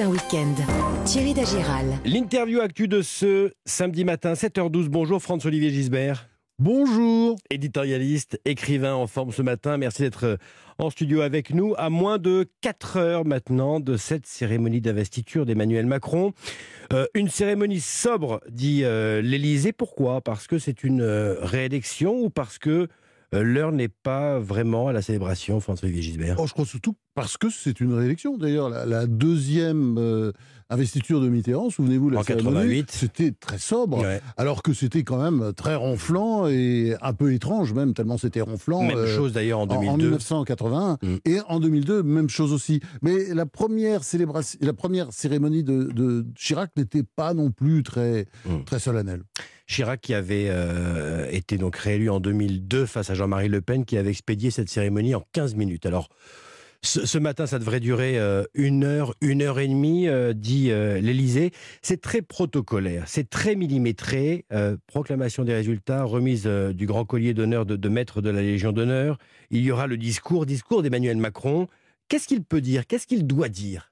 un week-end. Thierry Dagiral. L'interview actu de ce samedi matin, 7h12. Bonjour François-Olivier Gisbert. Bonjour. Éditorialiste, écrivain en forme ce matin. Merci d'être euh, en studio avec nous à moins de 4 heures maintenant de cette cérémonie d'investiture d'Emmanuel Macron. Euh, une cérémonie sobre, dit euh, l'Élysée. Pourquoi? Parce que c'est une réélection ou parce que l'heure n'est pas vraiment à la célébration, François-Olivier Gisbert oh, Je crois surtout parce que c'est une réélection. D'ailleurs, la, deuxième euh, investiture de Mitterrand, souvenez-vous, la en 88, c'était très sobre, alors que c'était quand même très ronflant et un peu étrange même, tellement c'était ronflant. Même euh, chose d'ailleurs en 2002. En, 1981 mm. et en 2002, même chose aussi. Mais la première célébration, la première cérémonie de, Chirac n'était pas non plus très, mm. très solennelle. Chirac qui avait euh, été donc réélu en 2002 face à Jean-Marie Le Pen, qui avait expédié cette cérémonie en 15 minutes. Alors ce, matin, ça devrait durer euh, une heure, une heure et demie, euh, dit l'Elysée. C'est très protocolaire, c'est très millimétré. proclamation des résultats, remise du grand collier d'honneur de, maître de la Légion d'honneur. Il y aura le discours, discours d'Emmanuel Macron. Qu'est-ce qu'il peut dire? Qu'est-ce qu'il doit dire?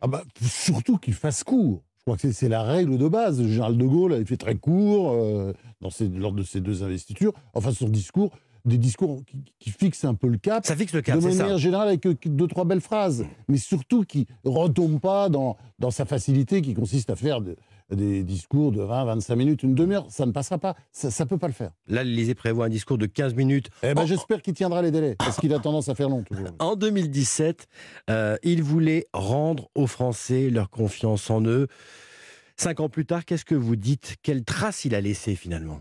Ah bah, Surtout qu'il fasse court. Je crois que c'est la règle de base. Le général de Gaulle avait fait très court dans lors de ces deux investitures. Enfin, son discours, des discours qui, fixent un peu le cap. Ça fixe le cap, De manière générale, avec euh, deux, trois belles phrases, mais surtout qui ne retombent pas dans, dans sa facilité qui consiste à faire des discours de 20, 25 minutes, une demi-heure. Ça ne passera pas. Ça ne peut pas le faire. Là, l'Élysée prévoit un discours de 15 minutes. Eh ben, J'espère qu'il tiendra les délais, parce qu'il a tendance à faire long toujours. En 2017, euh, il voulait rendre aux Français leur confiance en eux. Cinq ans plus tard, qu'est-ce que vous dites? Quelle trace il a laissé finalement?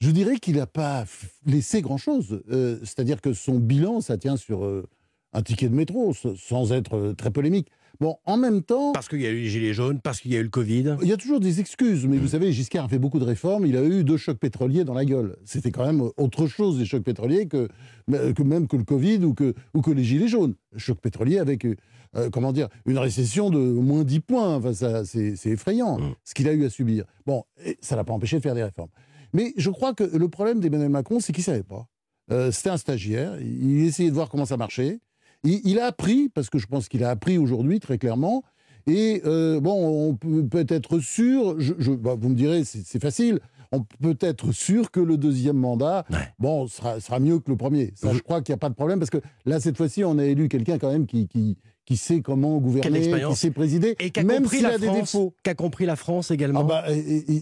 Je dirais qu'il n'a pas laissé grand-chose. Euh, c'est-à-dire que son bilan, ça tient sur euh, un ticket de métro, sans être euh, très polémique. Bon, en même temps. Parce qu'il y a eu les Gilets jaunes, parce qu'il y a eu le Covid. Il y a toujours des excuses, mais vous mm. savez, Giscard a fait beaucoup de réformes. Il a eu deux chocs pétroliers dans la gueule. C'était quand même autre chose, des chocs pétroliers, que, que même que le Covid ou que, ou que les Gilets jaunes. Choc pétrolier avec, comment dire, une récession de moins 10 points. Enfin, c'est effrayant, mm. ce qu'il a eu à subir. Bon, ça l'a pas empêché de faire des réformes. Mais je crois que le problème d'Emmanuel Macron, c'est qu'il ne savait pas. Euh, c'était un stagiaire, il essayait de voir comment ça marchait. Il, a appris, parce que je pense qu'il a appris aujourd'hui, très clairement. Et euh, bon, on peut, être sûr, je, bah, vous me direz, c'est facile, on peut être sûr que le deuxième mandat, bon, sera, sera, mieux que le premier. Ça, je crois qu'il n'y a pas de problème, parce que là, cette fois-ci, on a élu quelqu'un quand même qui, qui, qui sait comment gouverner, qui sait présider, et qui a même s'il a des défauts. Qu'a compris la France également. Ah bah,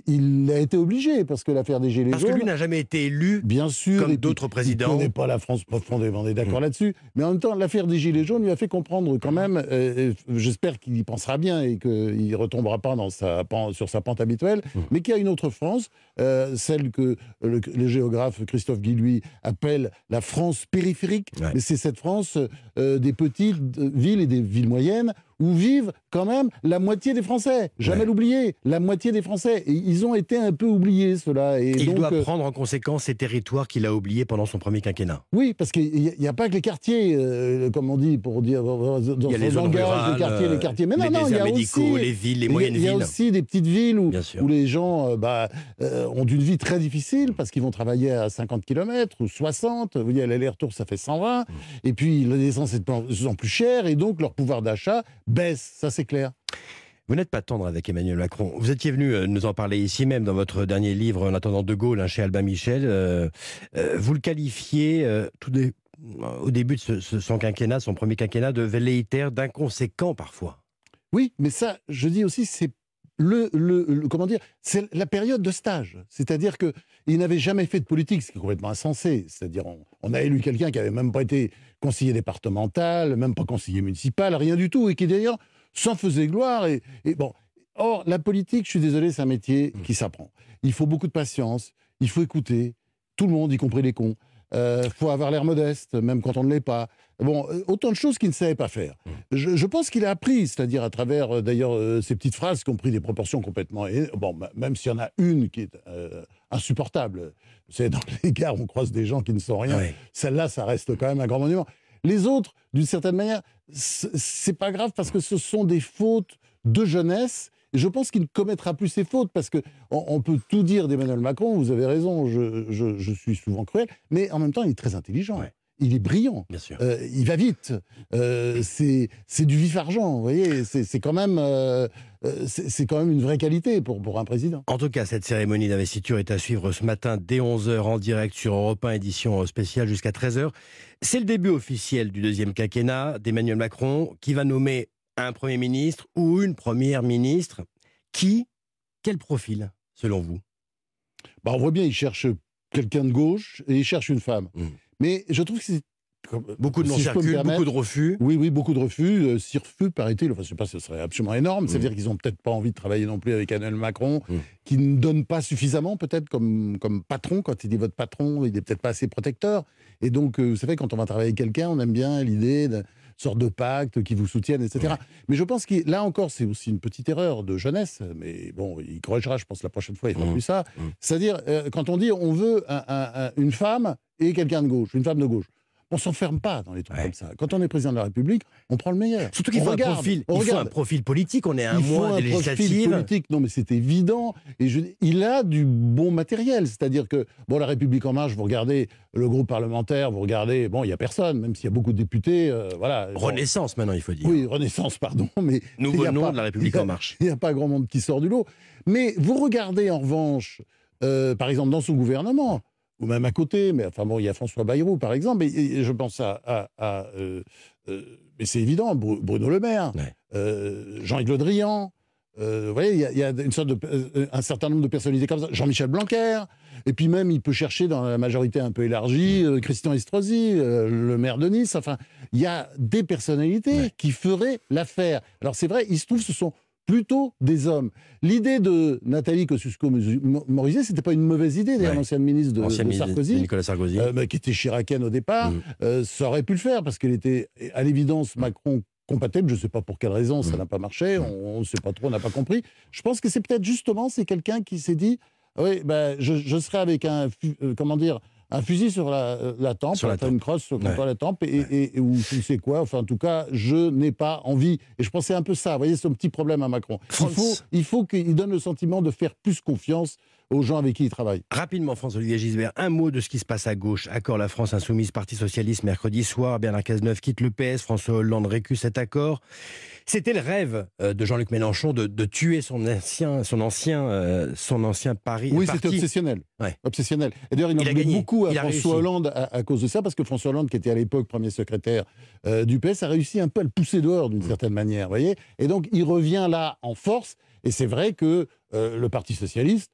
il a été obligé parce que l'affaire des Gilets jaunes. Parce que lui n'a jamais été élu. Bien sûr. Comme d'autres présidents. Il ne pas la France profondément, on est d'accord mm. là-dessus. Mais en même temps, l'affaire des Gilets jaunes lui a fait comprendre quand même. Euh, j'espère qu'il y pensera bien et qu'il ne retombera pas dans sa, sur sa pente habituelle, mm. mais qu'il y a une autre France, euh, celle que le, géographe Christophe Guillouis appelle la France périphérique. Mais c'est cette France euh, des petites villes et des villes moyennes où vivent quand même la moitié des Français. Jamais l'oublier, la moitié des Français. Et ils ont été un peu oubliés, cela. Et, il doit euh, prendre en conséquence ces territoires qu'il a oubliés pendant son premier quinquennat. Oui, parce qu'il n'y a, pas que les quartiers, euh, comme on dit, pour dire, dans il y a les langage, les quartiers, les quartiers. Mais non, non, il y a médicaux, aussi, les villes, les moyennes villes. Il y a aussi des petites villes où, où les gens euh, bah, ont une vie très difficile parce qu'ils vont travailler à 50 km ou 60. Vous voyez, l'aller-retour, ça fait 120. Mmh. Et puis, l'essence est de plus en plus chère et donc leur pouvoir d'achat baisse. Ça, c'est clair. Vous n'êtes pas tendre avec Emmanuel Macron. Vous étiez venu euh, nous en parler ici même dans votre dernier livre, En attendant De Gaulle, hein, chez Albin Michel. Euh, euh, vous le qualifiez tout au début de son quinquennat, son premier quinquennat, de velléitaire, d'inconséquent parfois. Oui, mais ça, je dis aussi, c'est le, le, comment dire, c'est la période de stage. C'est-à-dire que il n'avait jamais fait de politique, ce qui est complètement insensé. C'est-à-dire, on, a élu quelqu'un qui avait même pas été conseiller départemental, même pas conseiller municipal, rien du tout, et qui d'ailleurs s'en faisait gloire. Et, bon, or la politique, je suis désolé, c'est un métier qui s'apprend. Il faut beaucoup de patience, il faut écouter tout le monde, y compris les cons. Il euh, faut avoir l'air modeste, même quand on ne l'est pas. Bon, euh, autant de choses qu'il ne savait pas faire. Mmh. Je, pense qu'il a appris, c'est-à-dire à travers euh, d'ailleurs ces petites phrases qui ont pris des proportions complètement. Bon, même s'il y en a une qui est insupportable. C'est dans les gares, on croise des gens qui ne sont rien. Celle-là, ça reste quand même un grand monument. Les autres, d'une certaine manière, c'est pas grave parce que ce sont des fautes de jeunesse je pense qu'il ne commettra plus ses fautes parce que on, peut tout dire d'Emmanuel Macron. Vous avez raison, je, suis souvent cruel, mais en même temps, il est très intelligent. Il est brillant. Bien sûr. Euh, il va vite. Euh, c'est du vif argent, vous voyez. C'est quand même euh, c'est quand même une vraie qualité pour pour un président. En tout cas, cette cérémonie d'investiture est à suivre ce matin dès 11h en direct sur Europe 1, édition spéciale jusqu'à 13h. C'est le début officiel du deuxième quinquennat d'Emmanuel Macron qui va nommer un Premier ministre ou une Première ministre. Qui? Quel profil, selon vous? Bah, on voit bien, il cherche quelqu'un de gauche et il cherche une femme. Mm. Mais je trouve que c'est comme- Beaucoup de si permettre, beaucoup de refus. Oui, oui, beaucoup de refus. Euh, Six refus, paraît-il. Enfin, je sais pas, ce serait absolument énorme. Mm. C'est-à-dire qu'ils ont peut-être pas envie de travailler non plus avec Emmanuel Macron, Mm. qui ne donne pas suffisamment, peut-être, comme, comme patron. Quand il dit votre patron, il est peut-être pas assez protecteur. Et donc, euh, vous savez, quand on va travailler avec quelqu'un, on aime bien l'idée sorte de pacte qui vous soutienne, etc. Mais je pense que là encore, c'est aussi une petite erreur de jeunesse. Mais bon, il corrigera, je pense, la prochaine fois, il fera Mm. plus ça. Mm. C'est-à-dire, euh, quand on dit on veut un- un- un- une femme et quelqu'un de gauche, une femme de gauche, on s'enferme pas dans les trucs Ouais. comme ça. Quand on est président de la République, on prend le meilleur. Surtout qu'il faut, un regarde, profil, on il faut un profil politique. On est à un il faut mois un des profil politique. Non, mais c'est évident. Et je- il a du bon matériel. C'est-à-dire que, bon, la République En Marche, vous regardez le groupe parlementaire, vous regardez, bon, il n'y a personne, même s'il y a beaucoup de députés. euh, voilà. Bon, Renaissance, maintenant, il faut dire. oui, Renaissance, pardon. Mais Nouveau nom pas- de la République a- En Marche. il n'y a pas grand monde qui sort du lot. Mais vous regardez en revanche, euh, par exemple, dans son gouvernement, ou même à côté, mais enfin bon, il y a François Bayrou, par exemple, et, et je pense à. à- à, euh, euh, mais c'est évident, Bru- Bruno Le Maire, Ouais. euh, Jean-Yves Le Drian. vous voyez, il y a, il y a une sorte de, un certain nombre de personnalités comme ça. Jean-Michel Blanquer. Et puis même, il peut chercher dans la majorité un peu élargie, Christian Estrosi, le maire de Nice. Enfin, il y a des personnalités Ouais. qui feraient l'affaire. Alors c'est vrai, il se trouve, ce sont plutôt des hommes. L'idée de Nathalie Kosciusko-Morizet, c'était pas une mauvaise idée, d'ailleurs, Ouais. l'ancienne ministre de, Sarkozy. Nicolas Sarkozy. Euh, mais qui était chiracienne au départ, Mm. euh, ça aurait pu le faire parce qu'elle était à l'évidence Macron compatible. Je ne sais pas pour quelle raison ça Mm. n'a pas marché. On ne sait pas trop, on n'a pas compris. Je pense que c'est peut-être justement c'est quelqu'un qui s'est dit oui, ben, je, je serai avec un euh, comment dire un fusil sur la, euh, la tempe, Sur la enfin, tempe. une crosse contre Ouais. la tempe, et, et- et- ou je ne sais quoi. Enfin, en tout cas, je n'ai pas envie. Et je pensais un peu ça. Vous voyez, c'est un petit problème à Macron. Il France. faut, il faut qu'il donne le sentiment de faire plus confiance aux gens avec qui il travaille. Rapidement, François-Olivier Gisbert, un mot de ce qui se passe à gauche. Accord La France Insoumise, Parti Socialiste, mercredi soir. Bernard Cazeneuve quitte le PS. François Hollande récuse cet accord. C'était le rêve euh, de Jean-Luc Mélenchon de, de tuer son ancien, son ancien, euh, son ancien Paris. Oui, c'était obsessionnel. Ouais. Obsessionnel. Et d'ailleurs, il en Il a voulait gagné. beaucoup à Il François. Hollande à, à cause de ça, parce que François Hollande, qui était à l'époque premier secrétaire euh, du PS, a réussi un peu à le pousser dehors Mm. d'une certaine manière. voyez Et donc, il revient là en force. Et c'est vrai que euh, le Parti Socialiste,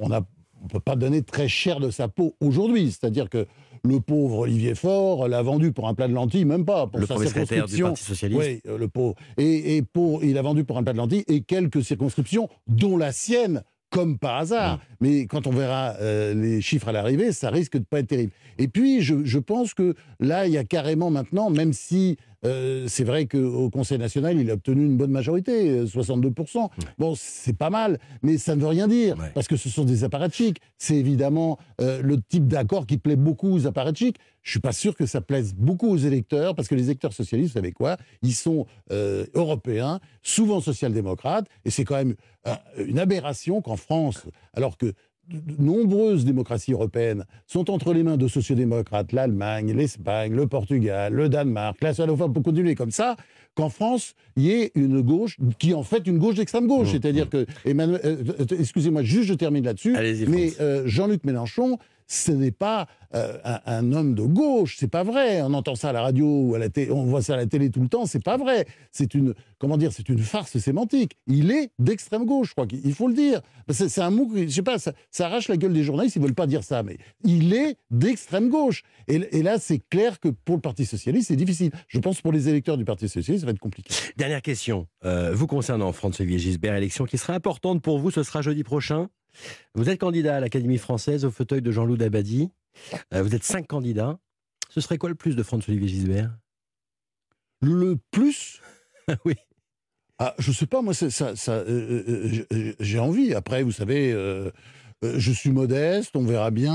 on ne on peut pas donner très cher de sa peau aujourd'hui. C'est-à-dire que le pauvre Olivier Faure l'a vendu pour un plat de lentilles, même pas. Pour Le sa premier secrétaire du circonscription. Parti Socialiste. Oui, euh, le pauvre. Et, et pour, il a vendu pour un plat de lentilles et quelques circonscriptions, dont la sienne, comme par hasard. Mm. Mais quand on verra euh, les chiffres à l'arrivée, ça risque de pas être terrible. Et puis, je, je pense que là, il y a carrément maintenant, même si euh, c'est vrai qu'au Conseil national, il a obtenu une bonne majorité, euh, 62%. Bon, c'est pas mal, mais ça ne veut rien dire, parce que ce sont des apparatchiks. C'est évidemment euh, le type d'accord qui plaît beaucoup aux apparatchiks. Je suis pas sûr que ça plaise beaucoup aux électeurs, parce que les électeurs socialistes, vous savez quoi Ils sont euh, européens, souvent social-démocrates, et c'est quand même euh, une aberration qu'en France, alors que de nombreuses démocraties européennes sont entre les mains de sociodémocrates, l'Allemagne, l'Espagne, le Portugal, le Danemark, la Suède, enfin, peut continuer comme ça, qu'en France, il y ait une gauche qui est en fait une gauche d'extrême gauche. Mmh, C'est-à-dire que, Emmanuel, euh, euh, excusez-moi, juste je termine là-dessus, mais euh, Jean-Luc Mélenchon, ce n'est pas euh, un, homme de gauche, c'est pas vrai. On entend ça à la radio ou à la télé, on voit ça à la télé tout le temps, c'est pas vrai. C'est une, comment dire, c'est une farce sémantique. Il est d'extrême gauche, je crois qu'il faut le dire. C'est un mot, je sais pas, ça, arrache la gueule des journalistes, ils veulent pas dire ça, mais il est d'extrême gauche. Et, là, c'est clair que pour le Parti socialiste, c'est difficile. Je pense que pour les électeurs du Parti socialiste, ça va être compliqué. Dernière question. Euh, vous concernant François-Olivier Gisbert, élection qui sera importante pour vous, ce sera jeudi prochain? Vous êtes candidat à l'Académie française au fauteuil de Jean-Loup Dabadi. Euh, vous êtes cinq candidats. Ce serait quoi le plus de François-Olivier Gisbert? Le plus? Oui. Ah, je sais pas, moi, ça, euh, euh, j'ai- envie. Après, vous savez, je suis modeste, on verra bien.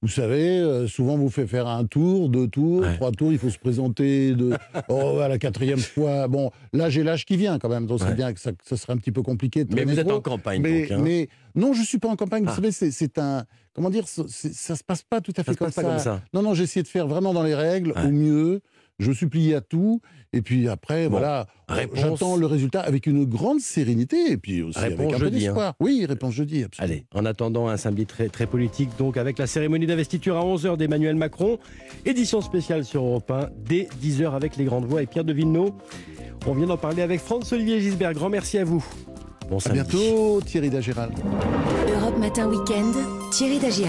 Vous savez, euh, souvent vous fait faire un tour, deux tours, Ouais. trois tours, il faut se présenter de, oh, à la quatrième fois. Bon, là j'ai l'âge qui vient quand même, donc Ouais. c'est bien que ça, ça serait un petit peu compliqué. De Mais vous êtes en campagne, mais, donc. hein. mais non, je suis pas en campagne. Ah. Vous savez, c'est- un, comment dire, ça se passe pas tout à fait comme ça. comme ça. Non, non, j'ai essayé de faire vraiment dans les règles, Ouais. au mieux. Je suis plié à tout. Et puis après, Bon, voilà, réponse- j'attends le résultat avec une grande sérénité. Et puis aussi Réponse avec un peu jeudi, hein. d'espoir. Oui, réponse jeudi, absolument. Allez, en attendant un samedi très, très politique, donc avec la cérémonie d'investiture à 11h d'Emmanuel Macron, édition spéciale sur Europe 1, dès 10h avec les grandes voix et Pierre de Villeneuve. On vient d'en parler avec Franz-Olivier Gisbert. Grand merci à vous. Bon À samedi. bientôt, Thierry Dagéral. Europe Matin Week-end, Thierry Dagiral.